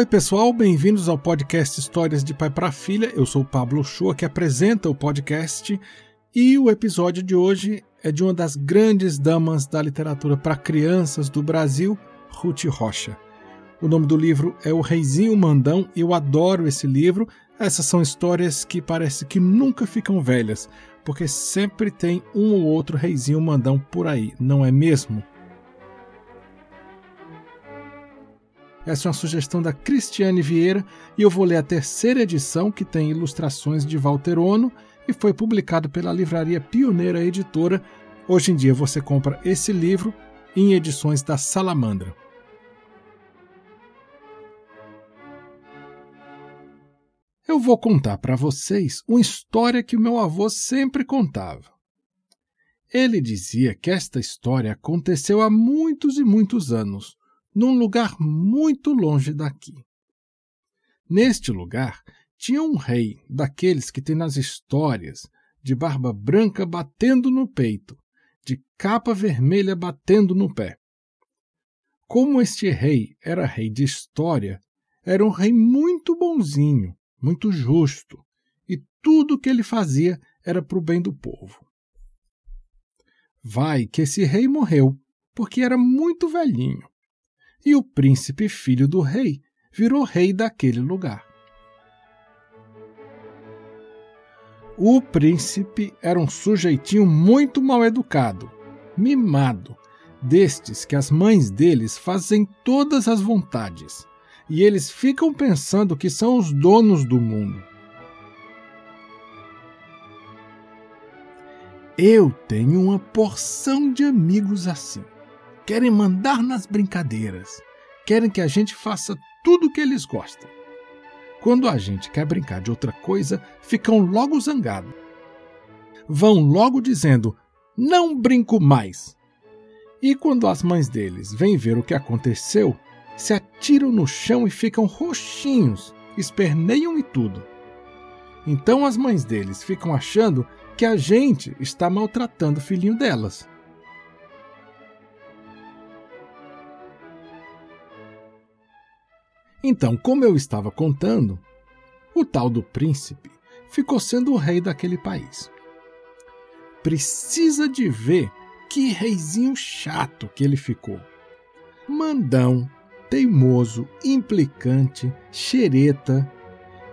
Oi, pessoal, bem-vindos ao podcast Histórias de Pai para Filha. Eu sou o Pablo Chua, que apresenta o podcast, e o episódio de hoje é de uma das grandes damas da literatura para crianças do Brasil, Ruth Rocha. O nome do livro é O Reizinho Mandão. Eu adoro esse livro. Essas são histórias que parece que nunca ficam velhas, porque sempre tem um ou outro reizinho mandão por aí, não é mesmo? Essa é uma sugestão da Cristiane Vieira e eu vou ler a terceira edição, que tem ilustrações de Walter Ono e foi publicado pela livraria Pioneira Editora. Hoje em dia você compra esse livro em edições da Salamandra. eu vou contar para vocês uma história que o meu avô sempre contava. Ele dizia que esta história aconteceu há muitos e muitos anos, num lugar muito longe daqui. Neste lugar tinha um rei, daqueles que tem nas histórias, de barba branca batendo no peito, de capa vermelha batendo no pé. Como este rei era rei de história, era um rei muito bonzinho, muito justo, e tudo o que ele fazia era para o bem do povo. Vai que esse rei morreu, porque era muito velhinho, e o príncipe filho do rei virou rei daquele lugar. O príncipe era um sujeitinho muito mal educado, mimado, destes que as mães deles fazem todas as vontades e eles ficam pensando que são os donos do mundo. Eu tenho uma porção de amigos assim. Querem mandar nas brincadeiras, querem que a gente faça tudo o que eles gostam. Quando a gente quer brincar de outra coisa, ficam logo zangados. Vão logo dizendo: não brinco mais. E quando as mães deles vêm ver o que aconteceu, se atiram no chão e ficam roxinhos, esperneiam e tudo. Então as mães deles ficam achando que a gente está maltratando o filhinho delas. Então, como eu estava contando, o tal do príncipe ficou sendo o rei daquele país. Precisa de ver que reizinho chato que ele ficou. Mandão, teimoso, implicante, xereta.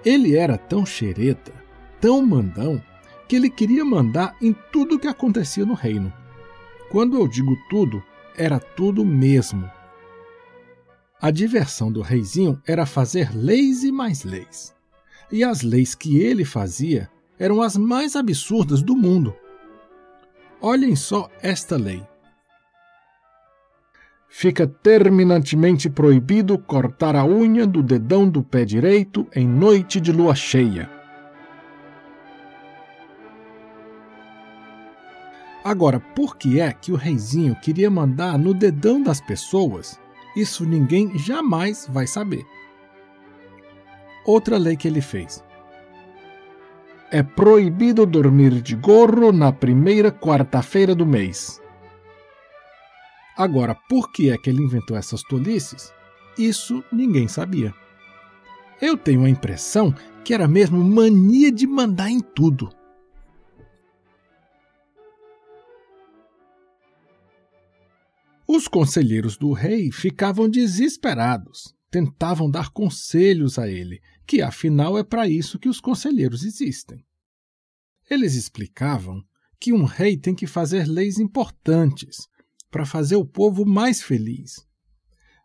Ele era tão xereta, tão mandão, que ele queria mandar em tudo que acontecia no reino. Quando eu digo tudo, era tudo mesmo. A diversão do reizinho era fazer leis e mais leis. E as leis que ele fazia eram as mais absurdas do mundo. Olhem só esta lei. Fica terminantemente proibido cortar a unha do dedão do pé direito em noite de lua cheia. Agora, por que é que o reizinho queria mandar no dedão das pessoas? Isso ninguém jamais vai saber. Outra lei que ele fez. É proibido dormir de gorro na primeira quarta-feira do mês. Agora, por que é que ele inventou essas tolices? Isso ninguém sabia. Eu tenho a impressão que era mesmo mania de mandar em tudo. Os conselheiros do rei ficavam desesperados, tentavam dar conselhos a ele, que afinal é para isso que os conselheiros existem. Eles explicavam que um rei tem que fazer leis importantes, para fazer o povo mais feliz.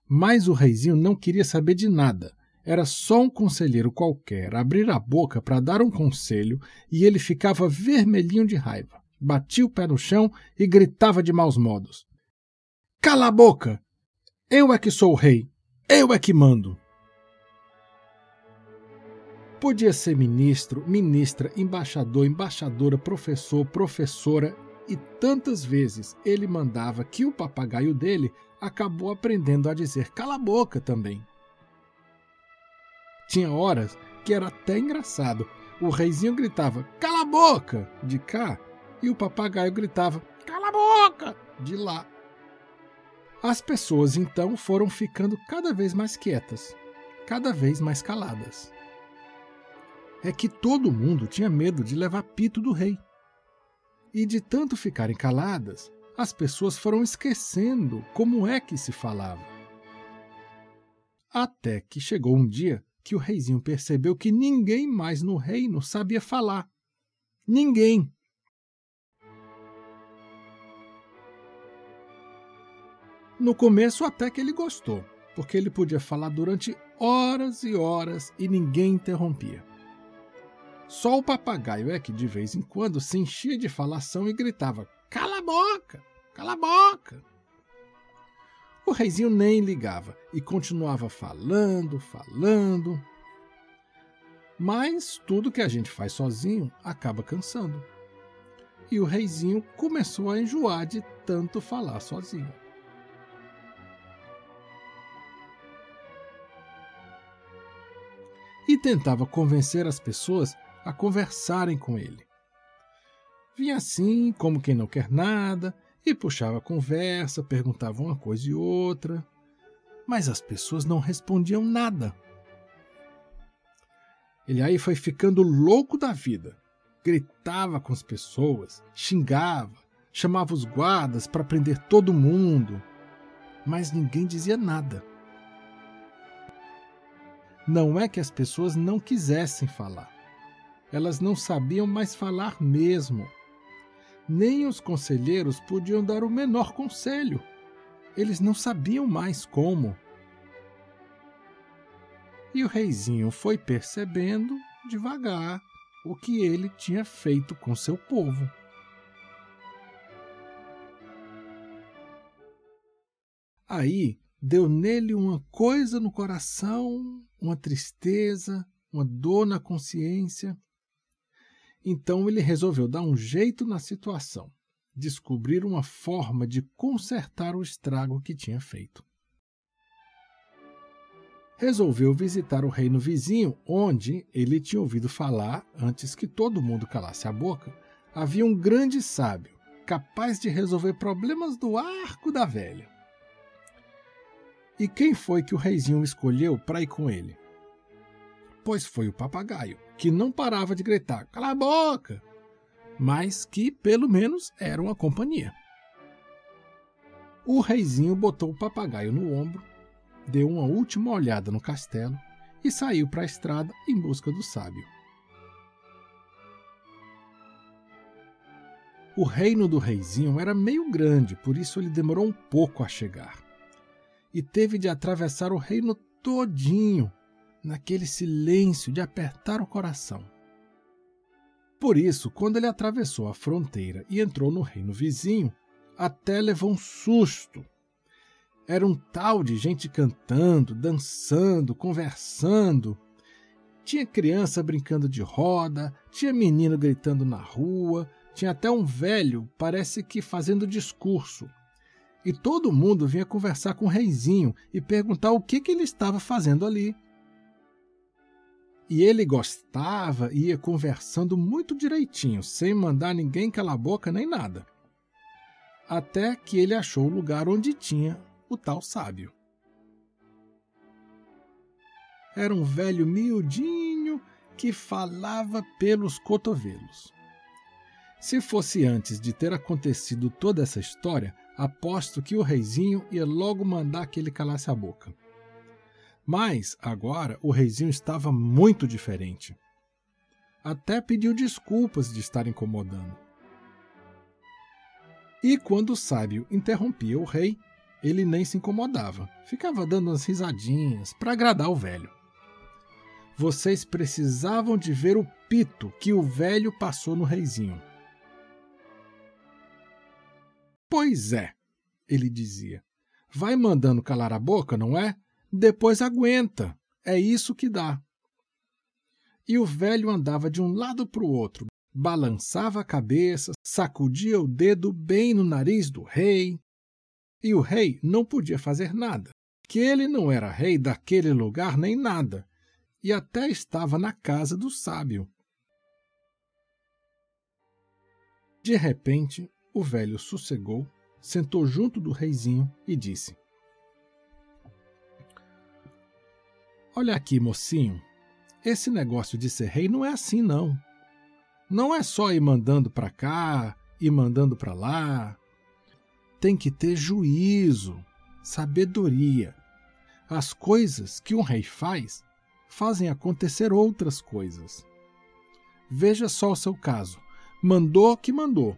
Mas o reizinho não queria saber de nada. Era só um conselheiro qualquer abrir a boca para dar um conselho e ele ficava vermelhinho de raiva. Batia o pé no chão e gritava de maus modos: Cala a boca! Eu é que sou o rei! Eu é que mando! Podia ser ministro, ministra, embaixador, embaixadora, professor, professora e tantas vezes ele mandava que o papagaio dele acabou aprendendo a dizer cala a boca também. Tinha horas que era até engraçado. O reizinho gritava cala a boca de cá e o papagaio gritava cala a boca de lá. As pessoas então foram ficando cada vez mais quietas. cada vez mais caladas. É que todo mundo tinha medo de levar pito do rei. E de tanto ficarem caladas, as pessoas foram esquecendo como é que se falava. Até que chegou um dia que o reizinho percebeu que ninguém mais no reino sabia falar. Ninguém. No começo, até que ele gostou, porque ele podia falar durante horas e horas e ninguém interrompia. Só o papagaio é que de vez em quando se enchia de falação e gritava: Cala a boca! Cala a boca! O reizinho nem ligava e continuava falando, falando. Mas tudo que a gente faz sozinho acaba cansando. E o reizinho começou a enjoar de tanto falar sozinho. E tentava convencer as pessoas a conversarem com ele. Vinha assim, como quem não quer nada, e puxava a conversa, perguntava uma coisa e outra, mas as pessoas não respondiam nada. Ele aí foi ficando louco da vida. Gritava com as pessoas, xingava, chamava os guardas para prender todo mundo, mas ninguém dizia nada. Não é que as pessoas não quisessem falar. Elas não sabiam mais falar mesmo. Nem os conselheiros podiam dar o menor conselho. Eles não sabiam mais como. E o reizinho foi percebendo, devagar, o que ele tinha feito com seu povo. Aí deu nele uma coisa no coração, uma tristeza, uma dor na consciência. Então ele resolveu dar um jeito na situação, descobrir uma forma de consertar o estrago que tinha feito. Resolveu visitar o reino vizinho, onde ele tinha ouvido falar, antes que todo mundo calasse a boca, havia um grande sábio, capaz de resolver problemas do arco da velha. E quem foi que o reizinho escolheu para ir com ele? Pois foi o papagaio, que não parava de gritar: cala a boca! Mas que, pelo menos, era uma companhia. O reizinho botou o papagaio no ombro, deu uma última olhada no castelo e saiu para a estrada em busca do sábio. O reino do reizinho era meio grande, por isso ele demorou um pouco a chegar e teve de atravessar o reino todinho, naquele silêncio de apertar o coração. Por isso, quando ele atravessou a fronteira e entrou no reino vizinho, até levou um susto. Era um tal de gente cantando, dançando, conversando. Tinha criança brincando de roda, tinha menino gritando na rua, tinha até um velho, parece que fazendo discurso, e todo mundo vinha conversar com o reizinho e perguntar o que, que ele estava fazendo ali. E ele gostava e ia conversando muito direitinho, sem mandar ninguém calar a boca nem nada. Até que ele achou o lugar onde tinha o tal sábio. Era um velho miudinho que falava pelos cotovelos. Se fosse antes de ter acontecido toda essa história, aposto que o reizinho ia logo mandar que ele calasse a boca. Mas agora o reizinho estava muito diferente. Até pediu desculpas de estar incomodando. E quando o sábio interrompia o rei, ele nem se incomodava, ficava dando umas risadinhas para agradar o velho. Vocês precisavam de ver o pito que o velho passou no reizinho. Pois é, ele dizia. Vai mandando calar a boca, não é? Depois aguenta. É isso que dá. E o velho andava de um lado para o outro, balançava a cabeça, sacudia o dedo bem no nariz do rei. E o rei não podia fazer nada, que ele não era rei daquele lugar nem nada, e até estava na casa do sábio. De repente, o velho sossegou, sentou junto do reizinho e disse: Olha aqui, mocinho. Esse negócio de ser rei não é assim, não. Não é só ir mandando para cá e mandando para lá. Tem que ter juízo, sabedoria. As coisas que um rei faz fazem acontecer outras coisas. Veja só o seu caso. Mandou que mandou.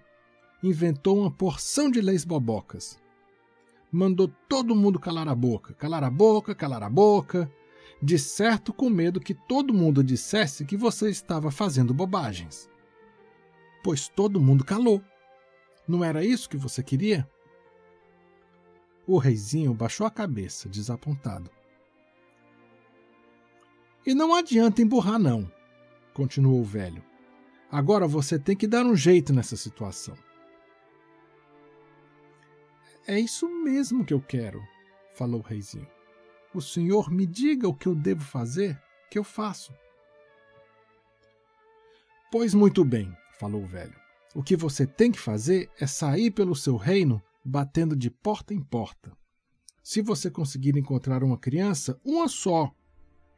Inventou uma porção de leis bobocas. Mandou todo mundo calar a boca, calar a boca, calar a boca, de certo com medo que todo mundo dissesse que você estava fazendo bobagens. Pois todo mundo calou. Não era isso que você queria? O reizinho baixou a cabeça, desapontado. E não adianta emburrar, não, continuou o velho. Agora você tem que dar um jeito nessa situação. É isso mesmo que eu quero, falou o reizinho. O senhor me diga o que eu devo fazer, que eu faço. Pois muito bem, falou o velho. O que você tem que fazer é sair pelo seu reino batendo de porta em porta. Se você conseguir encontrar uma criança, uma só,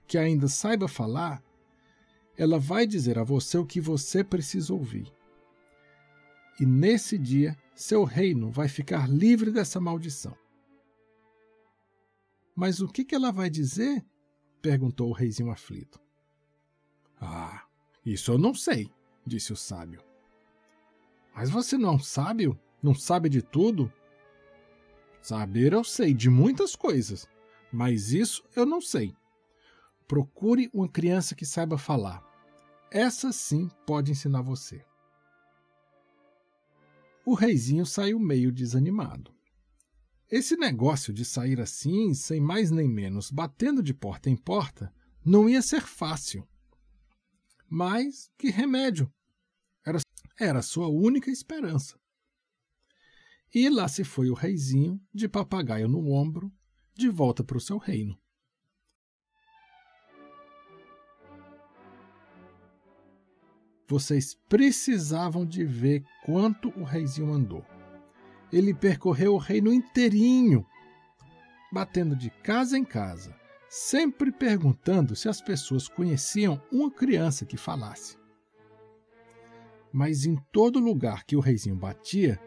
que ainda saiba falar, ela vai dizer a você o que você precisa ouvir. E nesse dia, seu reino vai ficar livre dessa maldição. Mas o que, ela vai dizer? perguntou o reizinho aflito. Ah, isso eu não sei, disse o sábio. Mas você não é um sábio? Não sabe de tudo? Saber eu sei de muitas coisas, mas isso eu não sei. Procure uma criança que saiba falar. Essa sim pode ensinar você. O reizinho saiu meio desanimado. Esse negócio de sair assim, sem mais nem menos, batendo de porta em porta, não ia ser fácil. Mas que remédio! Era, era sua única esperança. E lá se foi o reizinho, de papagaio no ombro, de volta para o seu reino. Vocês precisavam de ver quanto o reizinho andou. Ele percorreu o reino inteirinho, batendo de casa em casa, sempre perguntando se as pessoas conheciam uma criança que falasse. Mas em todo lugar que o reizinho batia,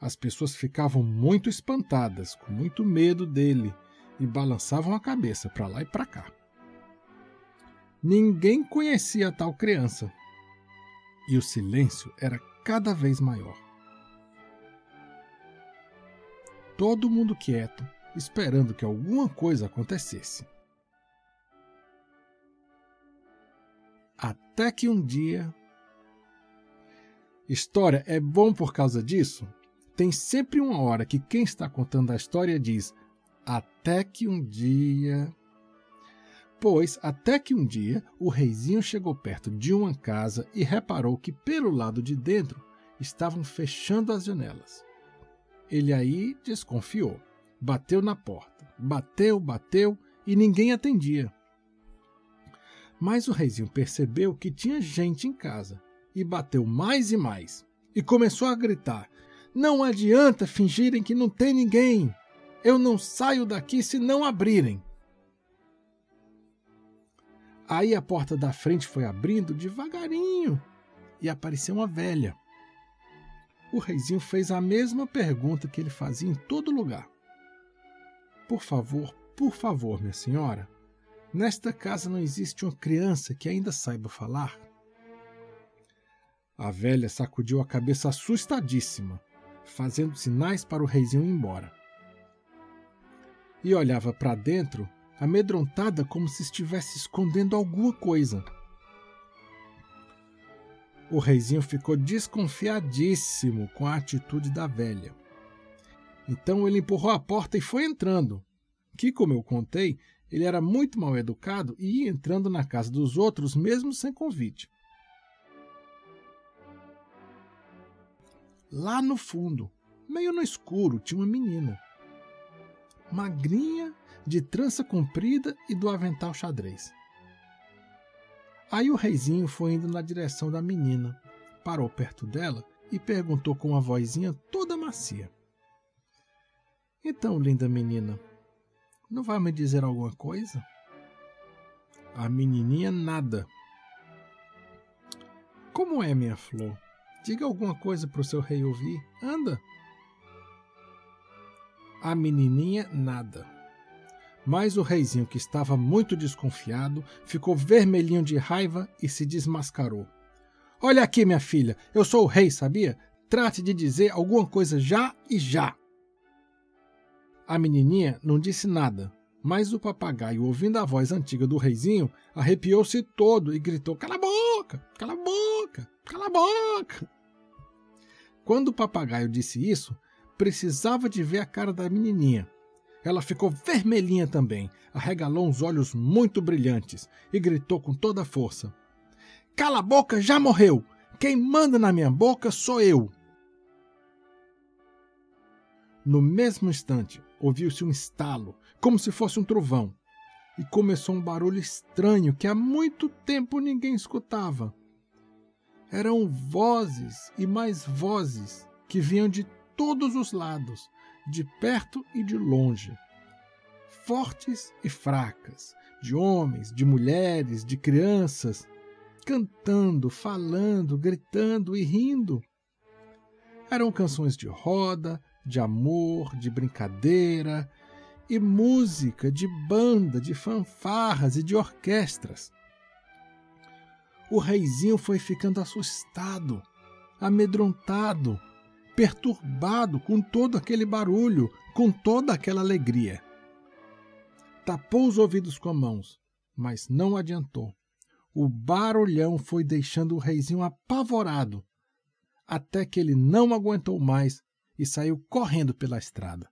as pessoas ficavam muito espantadas, com muito medo dele, e balançavam a cabeça para lá e para cá. Ninguém conhecia a tal criança, e o silêncio era cada vez maior. Todo mundo quieto, esperando que alguma coisa acontecesse. Até que um dia. História é bom por causa disso? Tem sempre uma hora que quem está contando a história diz: Até que um dia. Pois, até que um dia, o reizinho chegou perto de uma casa e reparou que pelo lado de dentro estavam fechando as janelas. Ele aí desconfiou. Bateu na porta. Bateu, bateu e ninguém atendia. Mas o reizinho percebeu que tinha gente em casa e bateu mais e mais. E começou a gritar: Não adianta fingirem que não tem ninguém! Eu não saio daqui se não abrirem! Aí a porta da frente foi abrindo devagarinho e apareceu uma velha. O reizinho fez a mesma pergunta que ele fazia em todo lugar. Por favor, por favor, minha senhora, nesta casa não existe uma criança que ainda saiba falar? A velha sacudiu a cabeça assustadíssima, fazendo sinais para o reizinho ir embora. E olhava para dentro amedrontada como se estivesse escondendo alguma coisa. O reizinho ficou desconfiadíssimo com a atitude da velha. Então ele empurrou a porta e foi entrando. Que, como eu contei, ele era muito mal educado e ia entrando na casa dos outros mesmo sem convite. Lá no fundo, meio no escuro, tinha uma menina. Magrinha de trança comprida e do avental xadrez. Aí o reizinho foi indo na direção da menina, parou perto dela e perguntou com uma vozinha toda macia: Então, linda menina, não vai me dizer alguma coisa? A menininha nada. Como é, minha flor? Diga alguma coisa para o seu rei ouvir. Anda. A menininha nada. Mas o reizinho, que estava muito desconfiado, ficou vermelhinho de raiva e se desmascarou. Olha aqui, minha filha, eu sou o rei, sabia? Trate de dizer alguma coisa já e já. A menininha não disse nada, mas o papagaio, ouvindo a voz antiga do reizinho, arrepiou-se todo e gritou: Cala a boca! Cala a boca! Cala a boca! Quando o papagaio disse isso, precisava de ver a cara da menininha. Ela ficou vermelhinha também, arregalou uns olhos muito brilhantes e gritou com toda a força: Cala a boca, já morreu! Quem manda na minha boca sou eu! No mesmo instante, ouviu-se um estalo, como se fosse um trovão, e começou um barulho estranho que há muito tempo ninguém escutava. Eram vozes e mais vozes que vinham de todos os lados, de perto e de longe. Fortes e fracas, de homens, de mulheres, de crianças, cantando, falando, gritando e rindo. Eram canções de roda, de amor, de brincadeira e música de banda, de fanfarras e de orquestras. O reizinho foi ficando assustado, amedrontado, perturbado com todo aquele barulho, com toda aquela alegria. Tapou os ouvidos com as mãos, mas não adiantou. O barulhão foi deixando o reizinho apavorado, até que ele não aguentou mais e saiu correndo pela estrada.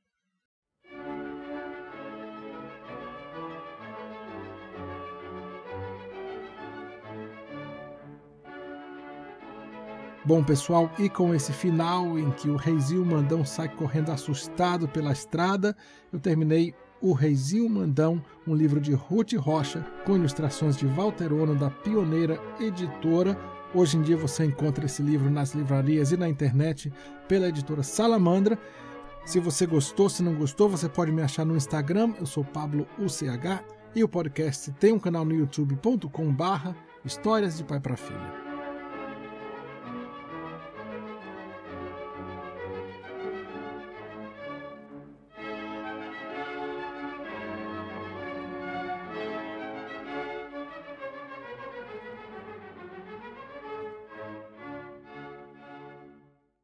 Bom, pessoal, e com esse final em que o Reizinho Mandão sai correndo assustado pela estrada, eu terminei o Reizinho Mandão, um livro de Ruth Rocha, com ilustrações de Walter Ono, da Pioneira Editora. Hoje em dia você encontra esse livro nas livrarias e na internet pela editora Salamandra. Se você gostou, se não gostou, você pode me achar no Instagram, eu sou Pablo UCH, e o podcast tem um canal no youtube.com barra Histórias de Pai para Filho.